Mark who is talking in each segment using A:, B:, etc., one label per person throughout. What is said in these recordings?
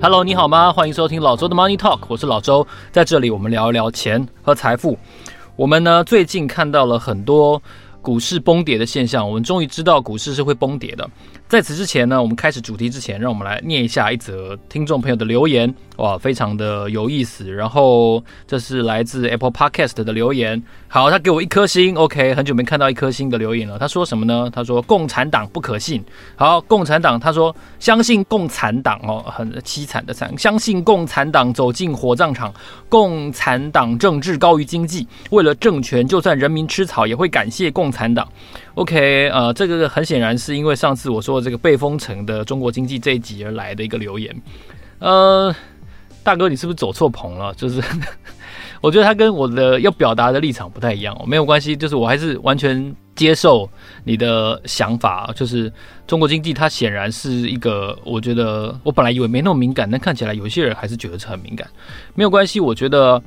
A: Hello，你好吗？欢迎收听老周的 Money Talk，我是老周，在这里我们聊一聊钱和财富。我们呢最近看到了很多股市崩跌的现象，我们终于知道股市是会崩跌的。在此之前呢，我们开始主题之前，让我们来念一下一则听众朋友的留言，哇，非常的有意思。然后这是来自 Apple Podcast 的留言，好，他给我一颗星，OK，很久没看到一颗星的留言了。他说什么呢？他说共产党不可信。好，共产党，他说相信共产党哦，很凄惨的惨，相信共产党走进火葬场，共产党政治高于经济，为了政权，就算人民吃草也会感谢共产党。OK，呃，这个很显然是因为上次我说的这个被封城的中国经济这一集而来的一个留言。呃，大哥，你是不是走错棚了？就是 我觉得他跟我的要表达的立场不太一样哦，没有关系，就是我还是完全接受你的想法。就是中国经济它显然是一个，我觉得我本来以为没那么敏感，但看起来有些人还是觉得是很敏感。没有关系，我觉得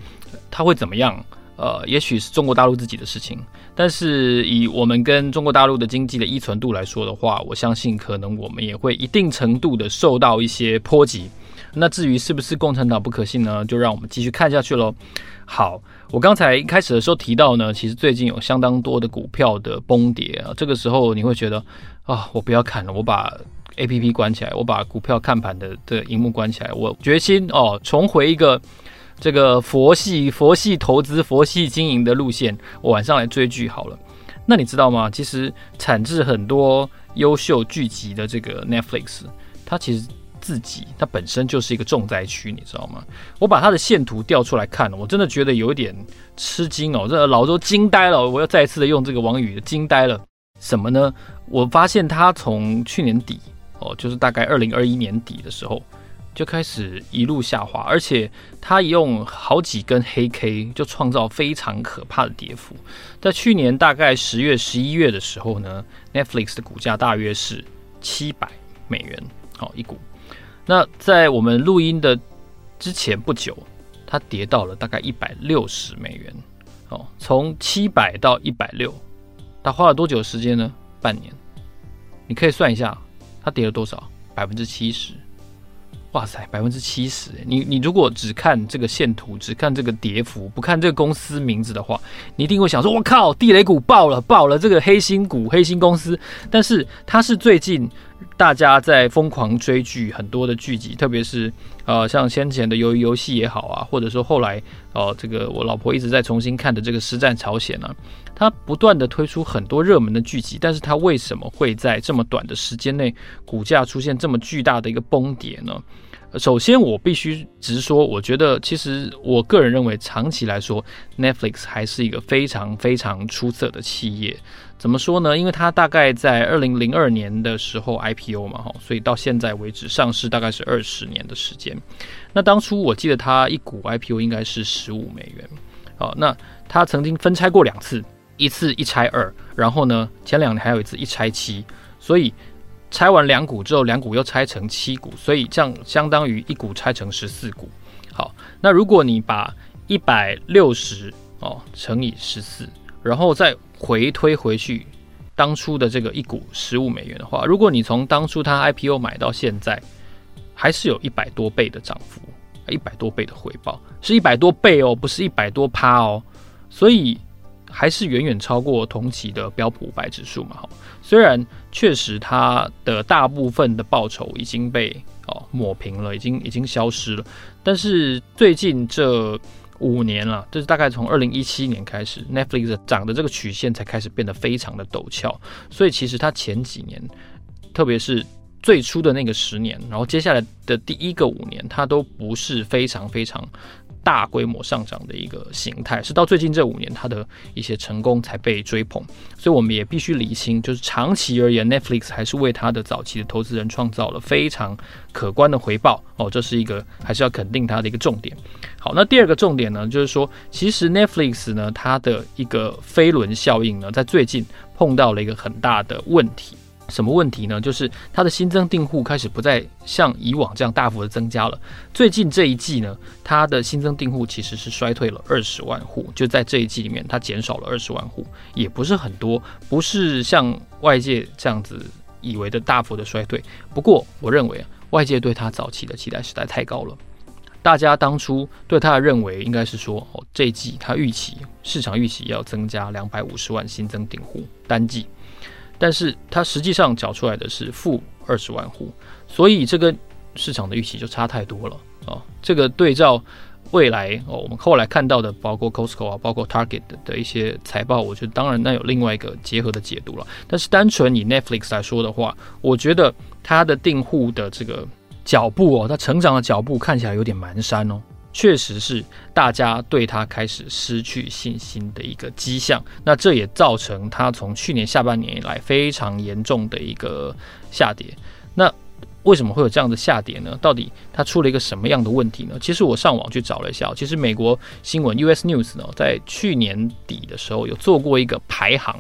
A: 他会怎么样？呃，也许是中国大陆自己的事情，但是以我们跟中国大陆的经济的依存度来说的话，我相信可能我们也会一定程度的受到一些波及。那至于是不是共产党不可信呢？就让我们继续看下去喽。好，我刚才一开始的时候提到呢，其实最近有相当多的股票的崩跌啊，这个时候你会觉得啊，我不要看了，我把 APP 关起来，我把股票看盘的的荧幕关起来，我决心哦，重回一个。这个佛系、佛系投资、佛系经营的路线，我晚上来追剧好了。那你知道吗？其实产制很多优秀剧集的这个 Netflix，它其实自己它本身就是一个重灾区，你知道吗？我把它的线图调出来看了，我真的觉得有一点吃惊哦，这老周惊呆了。我要再一次的用这个网语，惊呆了。什么呢？我发现它从去年底哦，就是大概二零二一年底的时候。就开始一路下滑，而且它用好几根黑 K 就创造非常可怕的跌幅。在去年大概十月、十一月的时候呢，Netflix 的股价大约是七百美元，好一股。那在我们录音的之前不久，它跌到了大概一百六十美元。哦，从七百到一百六，它花了多久时间呢？半年。你可以算一下，它跌了多少？百分之七十。哇塞，百分之七十！你你如果只看这个线图，只看这个跌幅，不看这个公司名字的话，你一定会想说：“我靠，地雷股爆了，爆了！这个黑心股、黑心公司。”但是它是最近大家在疯狂追剧很多的剧集，特别是呃像先前的鱿鱼游戏也好啊，或者说后来哦、呃、这个我老婆一直在重新看的这个《实战朝鲜》啊，它不断的推出很多热门的剧集，但是它为什么会在这么短的时间内股价出现这么巨大的一个崩跌呢？首先，我必须直说，我觉得其实我个人认为，长期来说，Netflix 还是一个非常非常出色的企业。怎么说呢？因为它大概在二零零二年的时候 IPO 嘛，哈，所以到现在为止上市大概是二十年的时间。那当初我记得它一股 IPO 应该是十五美元。好，那它曾经分拆过两次，一次一拆二，然后呢，前两年还有一次一拆七，所以。拆完两股之后，两股又拆成七股，所以这样相当于一股拆成十四股。好，那如果你把一百六十哦乘以十四，然后再回推回去当初的这个一股十五美元的话，如果你从当初它 IPO 买到现在，还是有一百多倍的涨幅，一百多倍的回报，是一百多倍哦，不是一百多趴哦，所以。还是远远超过同期的标普五百指数嘛？哈，虽然确实它的大部分的报酬已经被哦抹平了，已经已经消失了，但是最近这五年了，就是大概从二零一七年开始，Netflix 涨的这个曲线才开始变得非常的陡峭，所以其实它前几年，特别是最初的那个十年，然后接下来的第一个五年，它都不是非常非常。大规模上涨的一个形态，是到最近这五年它的一些成功才被追捧，所以我们也必须理清，就是长期而言，Netflix 还是为它的早期的投资人创造了非常可观的回报哦，这是一个还是要肯定它的一个重点。好，那第二个重点呢，就是说，其实 Netflix 呢，它的一个飞轮效应呢，在最近碰到了一个很大的问题。什么问题呢？就是它的新增订户开始不再像以往这样大幅的增加了。最近这一季呢，它的新增订户其实是衰退了二十万户，就在这一季里面，它减少了二十万户，也不是很多，不是像外界这样子以为的大幅的衰退。不过，我认为外界对它早期的期待实在太高了。大家当初对它的认为应该是说，哦，这一季它预期市场预期要增加两百五十万新增订户单季。但是它实际上缴出来的是负二十万户，所以这个市场的预期就差太多了啊、哦！这个对照未来哦，我们后来看到的，包括 Costco 啊，包括 Target 的一些财报，我觉得当然那有另外一个结合的解读了。但是单纯以 Netflix 来说的话，我觉得它的订户的这个脚步哦，它成长的脚步看起来有点蹒跚哦。确实是大家对他开始失去信心的一个迹象，那这也造成他从去年下半年以来非常严重的一个下跌。那为什么会有这样的下跌呢？到底它出了一个什么样的问题呢？其实我上网去找了一下，其实美国新闻 US News 呢，在去年底的时候有做过一个排行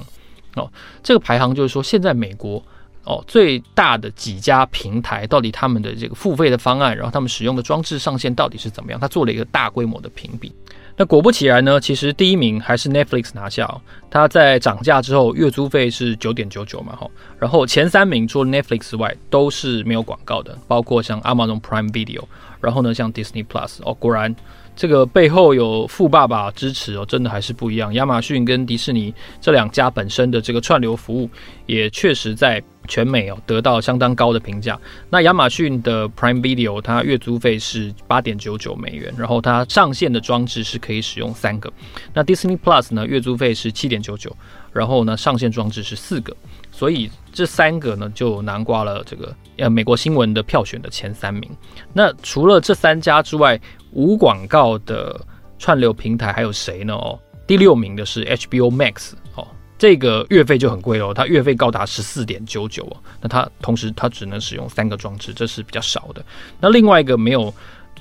A: 哦，这个排行就是说现在美国。哦，最大的几家平台到底他们的这个付费的方案，然后他们使用的装置上限到底是怎么样？他做了一个大规模的评比。那果不其然呢，其实第一名还是 Netflix 拿下哦。它在涨价之后，月租费是九点九九嘛，哈。然后前三名除了 Netflix 外都是没有广告的，包括像 Amazon Prime Video，然后呢像 Disney Plus。哦，果然。这个背后有富爸爸支持哦，真的还是不一样。亚马逊跟迪士尼这两家本身的这个串流服务，也确实在全美哦得到相当高的评价。那亚马逊的 Prime Video 它月租费是八点九九美元，然后它上线的装置是可以使用三个。那 Disney Plus 呢，月租费是七点九九，然后呢上线装置是四个。所以这三个呢就囊括了这个呃美国新闻的票选的前三名。那除了这三家之外，无广告的串流平台还有谁呢？哦，第六名的是 HBO Max 哦，这个月费就很贵哦，它月费高达十四点九九哦。那它同时它只能使用三个装置，这是比较少的。那另外一个没有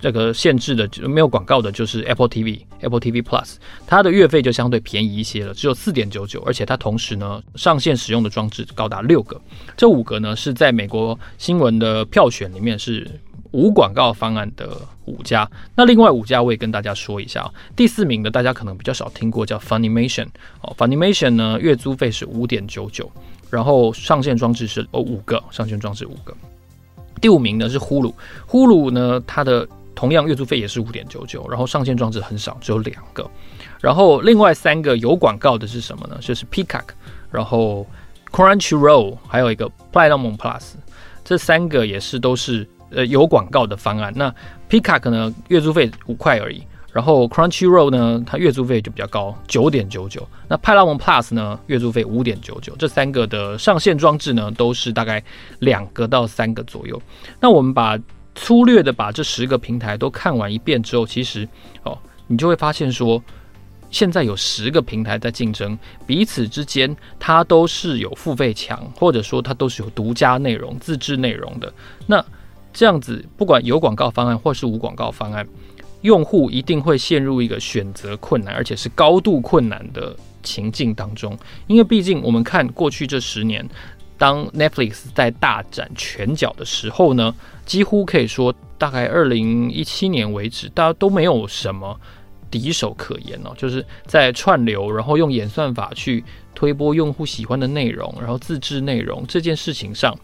A: 这个限制的，没有广告的，就是 Apple TV，Apple TV Plus，它的月费就相对便宜一些了，只有四点九九，而且它同时呢上线使用的装置高达六个。这五个呢是在美国新闻的票选里面是。无广告方案的五家，那另外五家我也跟大家说一下。第四名的大家可能比较少听过，叫 Funimation 哦。Funimation 呢，月租费是五点九九，然后上线装置是哦五个，上线装置五个。第五名呢是 Hulu，Hulu 呢它的同样月租费也是五点九九，然后上线装置很少，只有两个。然后另外三个有广告的是什么呢？就是 Peacock，然后 Crunchyroll，还有一个 Paramount Plus，这三个也是都是。呃，有广告的方案，那 Peacock 呢，月租费五块而已，然后 Crunchyroll 呢，它月租费就比较高，九点九九。那派拉蒙 Plus 呢，月租费五点九九。这三个的上线装置呢，都是大概两个到三个左右。那我们把粗略的把这十个平台都看完一遍之后，其实哦，你就会发现说，现在有十个平台在竞争，彼此之间它都是有付费墙，或者说它都是有独家内容、自制内容的。那这样子，不管有广告方案或是无广告方案，用户一定会陷入一个选择困难，而且是高度困难的情境当中。因为毕竟我们看过去这十年，当 Netflix 在大展拳脚的时候呢，几乎可以说，大概二零一七年为止，大家都没有什么敌手可言哦。就是在串流，然后用演算法去推播用户喜欢的内容，然后自制内容这件事情上。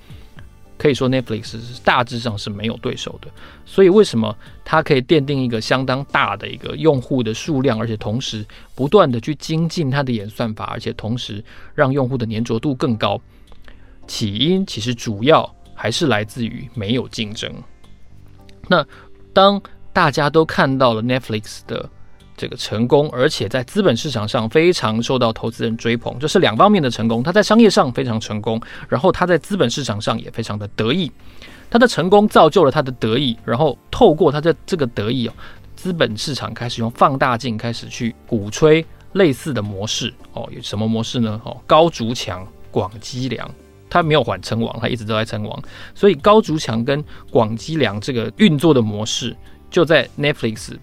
A: 可以说 Netflix 是大致上是没有对手的，所以为什么它可以奠定一个相当大的一个用户的数量，而且同时不断的去精进它的演算法，而且同时让用户的粘着度更高？起因其实主要还是来自于没有竞争。那当大家都看到了 Netflix 的。这个成功，而且在资本市场上非常受到投资人追捧，这是两方面的成功。他在商业上非常成功，然后他在资本市场上也非常的得意。他的成功造就了他的得意，然后透过他的这个得意哦，资本市场开始用放大镜开始去鼓吹类似的模式哦。有什么模式呢？哦，高筑墙，广积粮。他没有缓称王，他一直都在称王。所以高筑墙跟广积粮这个运作的模式，就在 Netflix。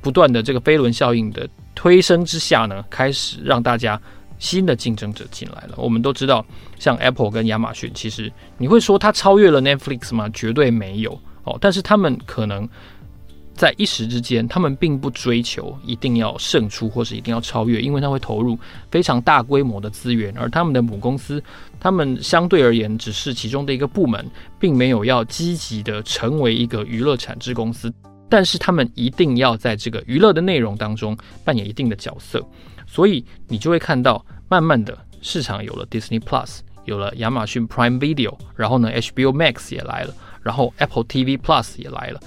A: 不断的这个飞轮效应的推升之下呢，开始让大家新的竞争者进来了。我们都知道，像 Apple 跟亚马逊，其实你会说它超越了 Netflix 吗？绝对没有哦。但是他们可能在一时之间，他们并不追求一定要胜出或是一定要超越，因为它会投入非常大规模的资源，而他们的母公司，他们相对而言只是其中的一个部门，并没有要积极的成为一个娱乐产制公司。但是他们一定要在这个娱乐的内容当中扮演一定的角色，所以你就会看到，慢慢的市场有了 Disney Plus，有了亚马逊 Prime Video，然后呢 HBO Max 也来了，然后 Apple TV Plus 也来了。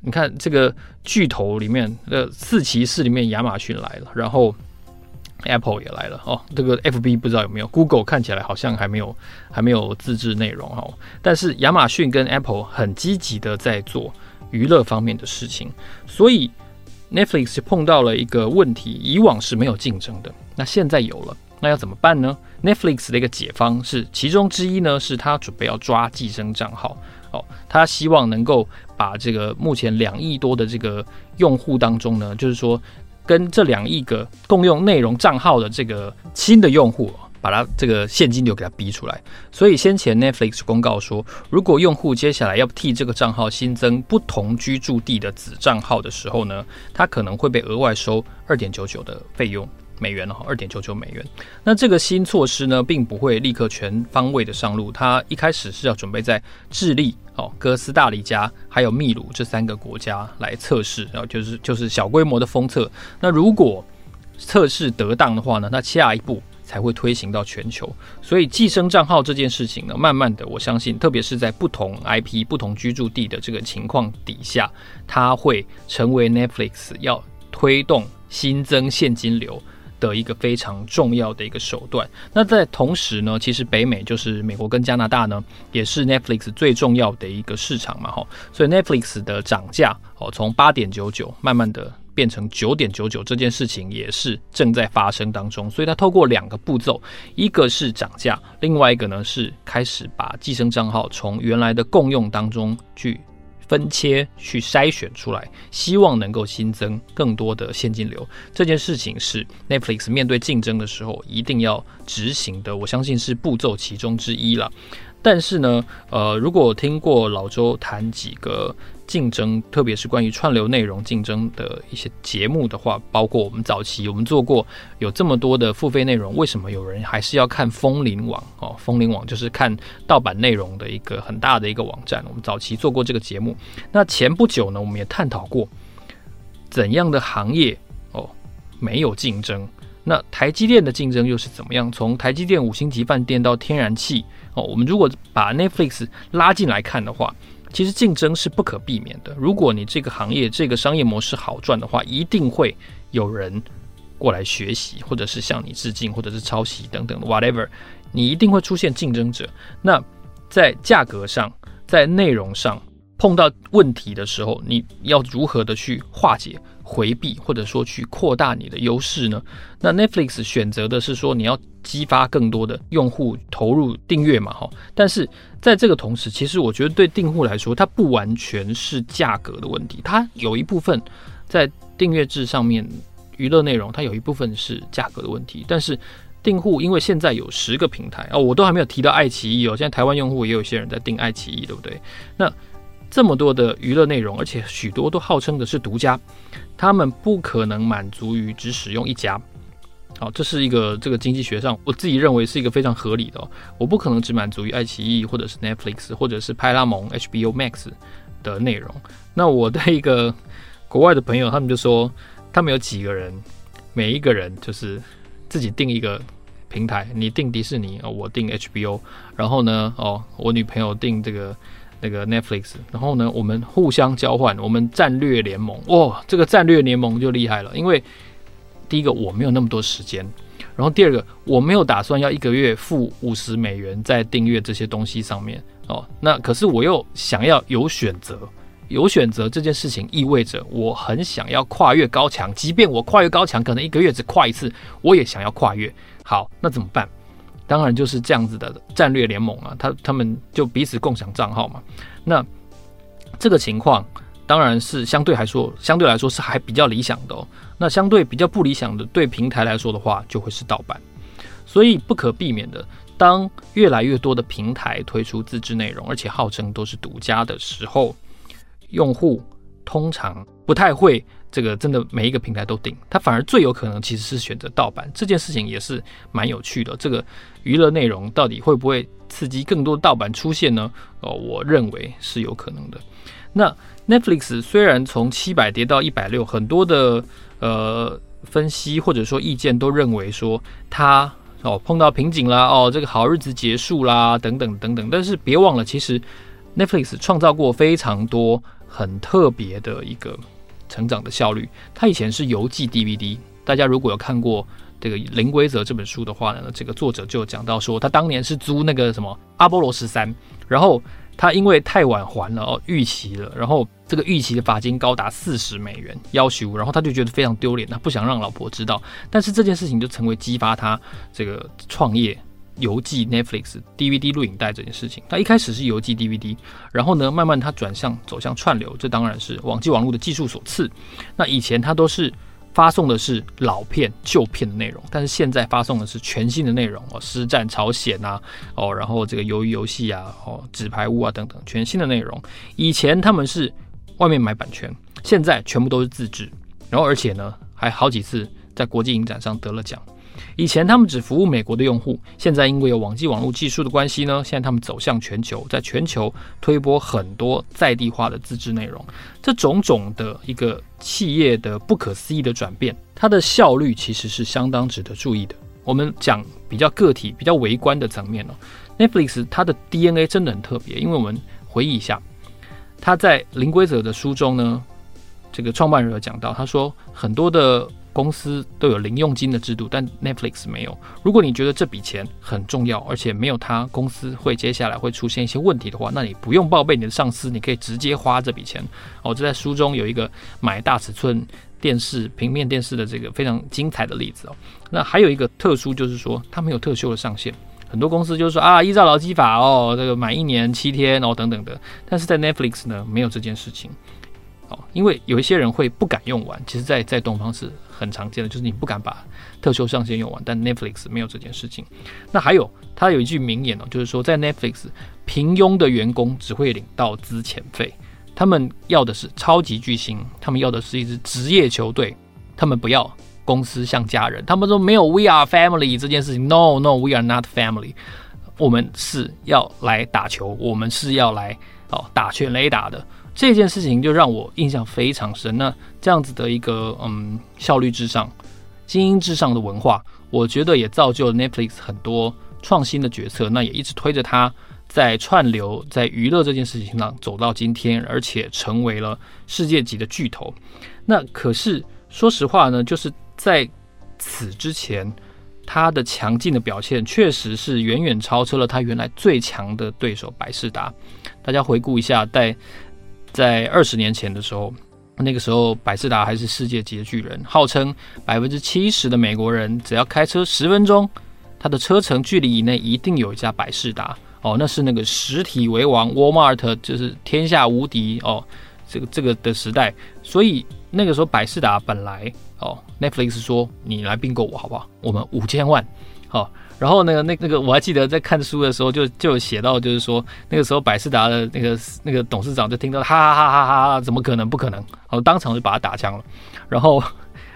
A: 你看这个巨头里面的四骑士里面，亚马逊来了，然后 Apple 也来了哦。这个 FB 不知道有没有，Google 看起来好像还没有还没有自制内容哦。但是亚马逊跟 Apple 很积极的在做。娱乐方面的事情，所以 Netflix 碰到了一个问题，以往是没有竞争的，那现在有了，那要怎么办呢？Netflix 的一个解方是，其中之一呢，是他准备要抓寄生账号，哦，他希望能够把这个目前两亿多的这个用户当中呢，就是说跟这两亿个共用内容账号的这个新的用户。把它这个现金流给它逼出来，所以先前 Netflix 公告说，如果用户接下来要替这个账号新增不同居住地的子账号的时候呢，他可能会被额外收二点九九的费用美元哦，二点九九美元。那这个新措施呢，并不会立刻全方位的上路，它一开始是要准备在智利、哦哥斯大黎加还有秘鲁这三个国家来测试，然后就是就是小规模的封测。那如果测试得当的话呢，那下一步。才会推行到全球，所以寄生账号这件事情呢，慢慢的，我相信，特别是在不同 IP、不同居住地的这个情况底下，它会成为 Netflix 要推动新增现金流的一个非常重要的一个手段。那在同时呢，其实北美就是美国跟加拿大呢，也是 Netflix 最重要的一个市场嘛，哈，所以 Netflix 的涨价哦，从八点九九慢慢的。变成九点九九这件事情也是正在发生当中，所以它透过两个步骤，一个是涨价，另外一个呢是开始把寄生账号从原来的共用当中去分切、去筛选出来，希望能够新增更多的现金流。这件事情是 Netflix 面对竞争的时候一定要执行的，我相信是步骤其中之一了。但是呢，呃，如果听过老周谈几个竞争，特别是关于串流内容竞争的一些节目的话，包括我们早期我们做过有这么多的付费内容，为什么有人还是要看风林网？哦，风林网就是看盗版内容的一个很大的一个网站。我们早期做过这个节目。那前不久呢，我们也探讨过怎样的行业哦没有竞争。那台积电的竞争又是怎么样？从台积电五星级饭店到天然气。哦，我们如果把 Netflix 拉进来看的话，其实竞争是不可避免的。如果你这个行业这个商业模式好赚的话，一定会有人过来学习，或者是向你致敬，或者是抄袭等等的 whatever，你一定会出现竞争者。那在价格上，在内容上碰到问题的时候，你要如何的去化解？回避或者说去扩大你的优势呢？那 Netflix 选择的是说你要激发更多的用户投入订阅嘛，哈。但是在这个同时，其实我觉得对订户来说，它不完全是价格的问题，它有一部分在订阅制上面娱乐内容，它有一部分是价格的问题。但是订户因为现在有十个平台哦，我都还没有提到爱奇艺哦，现在台湾用户也有些人在订爱奇艺，对不对？那这么多的娱乐内容，而且许多都号称的是独家。他们不可能满足于只使用一家，好，这是一个这个经济学上我自己认为是一个非常合理的哦。我不可能只满足于爱奇艺或者是 Netflix 或者是派拉蒙 HBO Max 的内容。那我的一个国外的朋友，他们就说，他们有几个人，每一个人就是自己定一个平台，你定迪士尼，我定 HBO，然后呢，哦，我女朋友定这个。那个 Netflix，然后呢，我们互相交换，我们战略联盟，哇、哦，这个战略联盟就厉害了。因为第一个我没有那么多时间，然后第二个我没有打算要一个月付五十美元在订阅这些东西上面哦。那可是我又想要有选择，有选择这件事情意味着我很想要跨越高墙，即便我跨越高墙可能一个月只跨一次，我也想要跨越。好，那怎么办？当然就是这样子的战略联盟啊，他他们就彼此共享账号嘛。那这个情况当然是相对来说，相对来说是还比较理想的哦。那相对比较不理想的，对平台来说的话，就会是盗版。所以不可避免的，当越来越多的平台推出自制内容，而且号称都是独家的时候，用户通常不太会这个真的每一个平台都订，他反而最有可能其实是选择盗版。这件事情也是蛮有趣的。这个娱乐内容到底会不会刺激更多盗版出现呢？哦，我认为是有可能的。那 Netflix 虽然从七百跌到一百六，很多的呃分析或者说意见都认为说它哦碰到瓶颈啦，哦这个好日子结束啦，等等等等。但是别忘了，其实 Netflix 创造过非常多很特别的一个成长的效率。它以前是邮寄 DVD，大家如果有看过这个《零规则》这本书的话呢，这个作者就讲到说，他当年是租那个什么阿波罗十三，然后。他因为太晚还了哦，逾期了，然后这个逾期的罚金高达四十美元，要求，然后他就觉得非常丢脸，他不想让老婆知道。但是这件事情就成为激发他这个创业邮寄 Netflix DVD 录影带这件事情。他一开始是邮寄 DVD，然后呢，慢慢他转向走向串流，这当然是网际网络的技术所赐。那以前他都是。发送的是老片、旧片的内容，但是现在发送的是全新的内容哦，实战朝鲜啊，哦，然后这个鱿鱼游戏啊，哦，纸牌屋啊等等，全新的内容。以前他们是外面买版权，现在全部都是自制，然后而且呢，还好几次在国际影展上得了奖。以前他们只服务美国的用户，现在因为有网际网络技术的关系呢，现在他们走向全球，在全球推播很多在地化的自制内容。这种种的一个企业的不可思议的转变，它的效率其实是相当值得注意的。我们讲比较个体、比较微观的层面哦，Netflix 它的 DNA 真的很特别，因为我们回忆一下，他在《零规则》的书中呢，这个创办人有讲到，他说很多的。公司都有零佣金的制度，但 Netflix 没有。如果你觉得这笔钱很重要，而且没有它，公司会接下来会出现一些问题的话，那你不用报备你的上司，你可以直接花这笔钱。哦，这在书中有一个买大尺寸电视、平面电视的这个非常精彩的例子哦。那还有一个特殊就是说，它没有特休的上限。很多公司就是说啊，依照劳基法哦，这个满一年七天哦等等的，但是在 Netflix 呢，没有这件事情。哦，因为有一些人会不敢用完，其实在，在在东方是很常见的，就是你不敢把特休上限用完，但 Netflix 没有这件事情。那还有，他有一句名言哦，就是说在 Netflix，平庸的员工只会领到资遣费，他们要的是超级巨星，他们要的是一支职业球队，他们不要公司像家人，他们说没有 We are family 这件事情，No No，We are not family，我们是要来打球，我们是要来哦打全垒打的。这件事情就让我印象非常深。那这样子的一个嗯效率至上、精英至上的文化，我觉得也造就了 Netflix 很多创新的决策。那也一直推着它在串流、在娱乐这件事情上走到今天，而且成为了世界级的巨头。那可是说实话呢，就是在此之前，它的强劲的表现确实是远远超车了它原来最强的对手百视达。大家回顾一下，在在二十年前的时候，那个时候百事达还是世界级的巨人，号称百分之七十的美国人只要开车十分钟，他的车程距离以内一定有一家百事达。哦，那是那个实体为王，Walmart 就是天下无敌哦，这个这个的时代，所以那个时候百事达本来哦，Netflix 说你来并购我好不好？我们五千万，好、哦。然后那个那那个我还记得在看书的时候就就有写到，就是说那个时候百事达的那个那个董事长就听到哈哈哈哈哈哈，怎么可能不可能？然后当场就把他打枪了，然后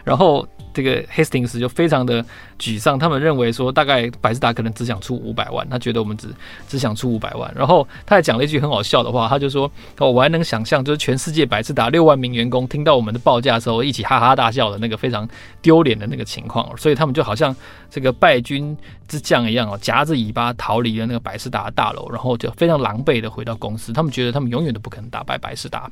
A: 然后。这个 Hastings 就非常的沮丧，他们认为说大概百事达可能只想出五百万，他觉得我们只只想出五百万。然后他还讲了一句很好笑的话，他就说：“哦，我还能想象，就是全世界百事达六万名员工听到我们的报价的时候，一起哈哈大笑的那个非常丢脸的那个情况。所以他们就好像这个败军之将一样哦，夹着尾巴逃离了那个百事达大楼，然后就非常狼狈的回到公司。他们觉得他们永远都不可能打败百事达，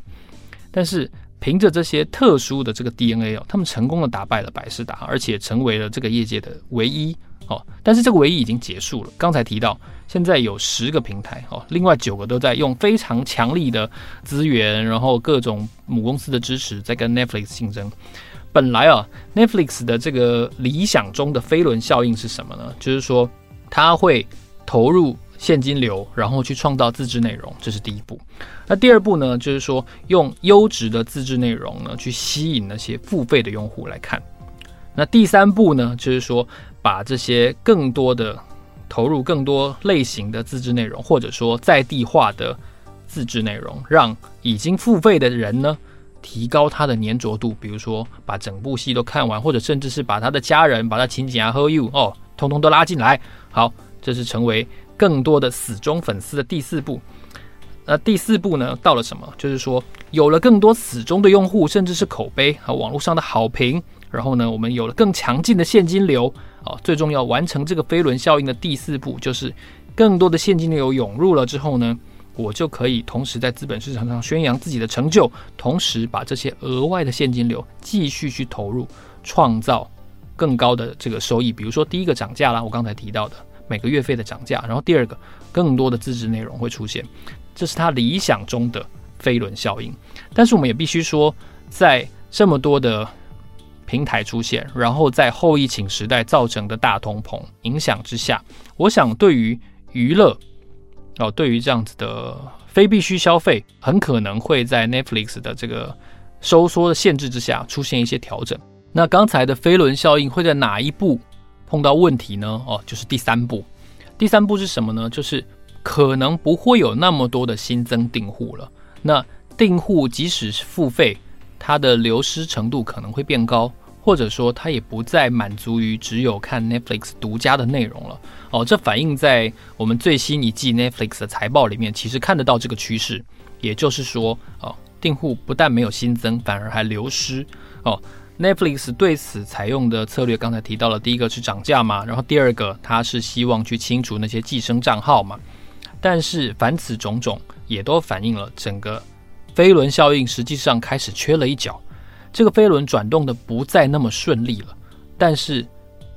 A: 但是。凭着这些特殊的这个 DNA 哦，他们成功的打败了百事达，而且成为了这个业界的唯一哦。但是这个唯一已经结束了。刚才提到，现在有十个平台哦，另外九个都在用非常强力的资源，然后各种母公司的支持，在跟 Netflix 竞争。本来啊，Netflix 的这个理想中的飞轮效应是什么呢？就是说，它会投入。现金流，然后去创造自制内容，这是第一步。那第二步呢，就是说用优质的自制内容呢，去吸引那些付费的用户来看。那第三步呢，就是说把这些更多的投入更多类型的自制内容，或者说在地化的自制内容，让已经付费的人呢，提高他的粘着度。比如说把整部戏都看完，或者甚至是把他的家人、把他亲戚啊、和 you 哦，通通都拉进来。好，这是成为更多的死忠粉丝的第四步。那第四步呢，到了什么？就是说有了更多死忠的用户，甚至是口碑和网络上的好评。然后呢，我们有了更强劲的现金流啊！最重要，完成这个飞轮效应的第四步，就是更多的现金流涌入了之后呢，我就可以同时在资本市场上宣扬自己的成就，同时把这些额外的现金流继续去投入，创造更高的这个收益。比如说，第一个涨价啦，我刚才提到的每个月费的涨价，然后第二个，更多的自制内容会出现，这是他理想中的飞轮效应。但是我们也必须说，在这么多的平台出现，然后在后疫情时代造成的大通膨影响之下，我想对于娱乐哦，对于这样子的非必需消费，很可能会在 Netflix 的这个收缩的限制之下出现一些调整。那刚才的飞轮效应会在哪一步碰到问题呢？哦，就是第三步。第三步是什么呢？就是可能不会有那么多的新增订户了。那订户即使是付费，它的流失程度可能会变高。或者说，它也不再满足于只有看 Netflix 独家的内容了哦。这反映在我们最新一季 Netflix 的财报里面，其实看得到这个趋势。也就是说，哦，订户不但没有新增，反而还流失哦。Netflix 对此采用的策略，刚才提到了，第一个是涨价嘛，然后第二个，它是希望去清除那些寄生账号嘛。但是凡此种种，也都反映了整个飞轮效应实际上开始缺了一角。这个飞轮转动的不再那么顺利了，但是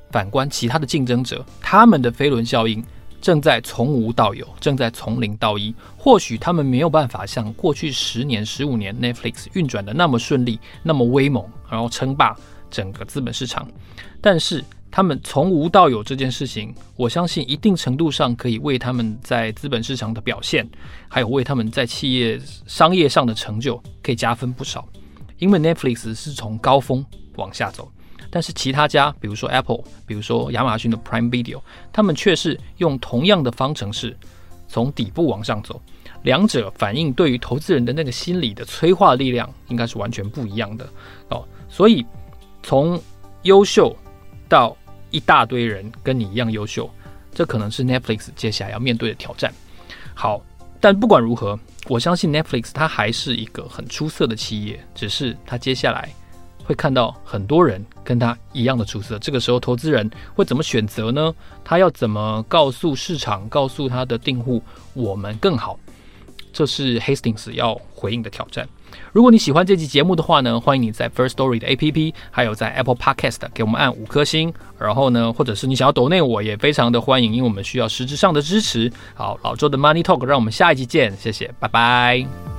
A: 反观其他的竞争者，他们的飞轮效应正在从无到有，正在从零到一。或许他们没有办法像过去十年、十五年 Netflix 运转的那么顺利、那么威猛，然后称霸整个资本市场，但是他们从无到有这件事情，我相信一定程度上可以为他们在资本市场的表现，还有为他们在企业商业上的成就，可以加分不少。因为 Netflix 是从高峰往下走，但是其他家，比如说 Apple，比如说亚马逊的 Prime Video，他们却是用同样的方程式从底部往上走，两者反映对于投资人的那个心理的催化力量应该是完全不一样的哦。所以从优秀到一大堆人跟你一样优秀，这可能是 Netflix 接下来要面对的挑战。好，但不管如何。我相信 Netflix 它还是一个很出色的企业，只是它接下来会看到很多人跟他一样的出色。这个时候，投资人会怎么选择呢？他要怎么告诉市场、告诉他的订户，我们更好？这是 Hastings 要回应的挑战。如果你喜欢这期节目的话呢，欢迎你在 First Story 的 APP，还有在 Apple Podcast 给我们按五颗星。然后呢，或者是你想要抖内我也非常的欢迎，因为我们需要实质上的支持。好，老周的 Money Talk，让我们下一集见，谢谢，拜拜。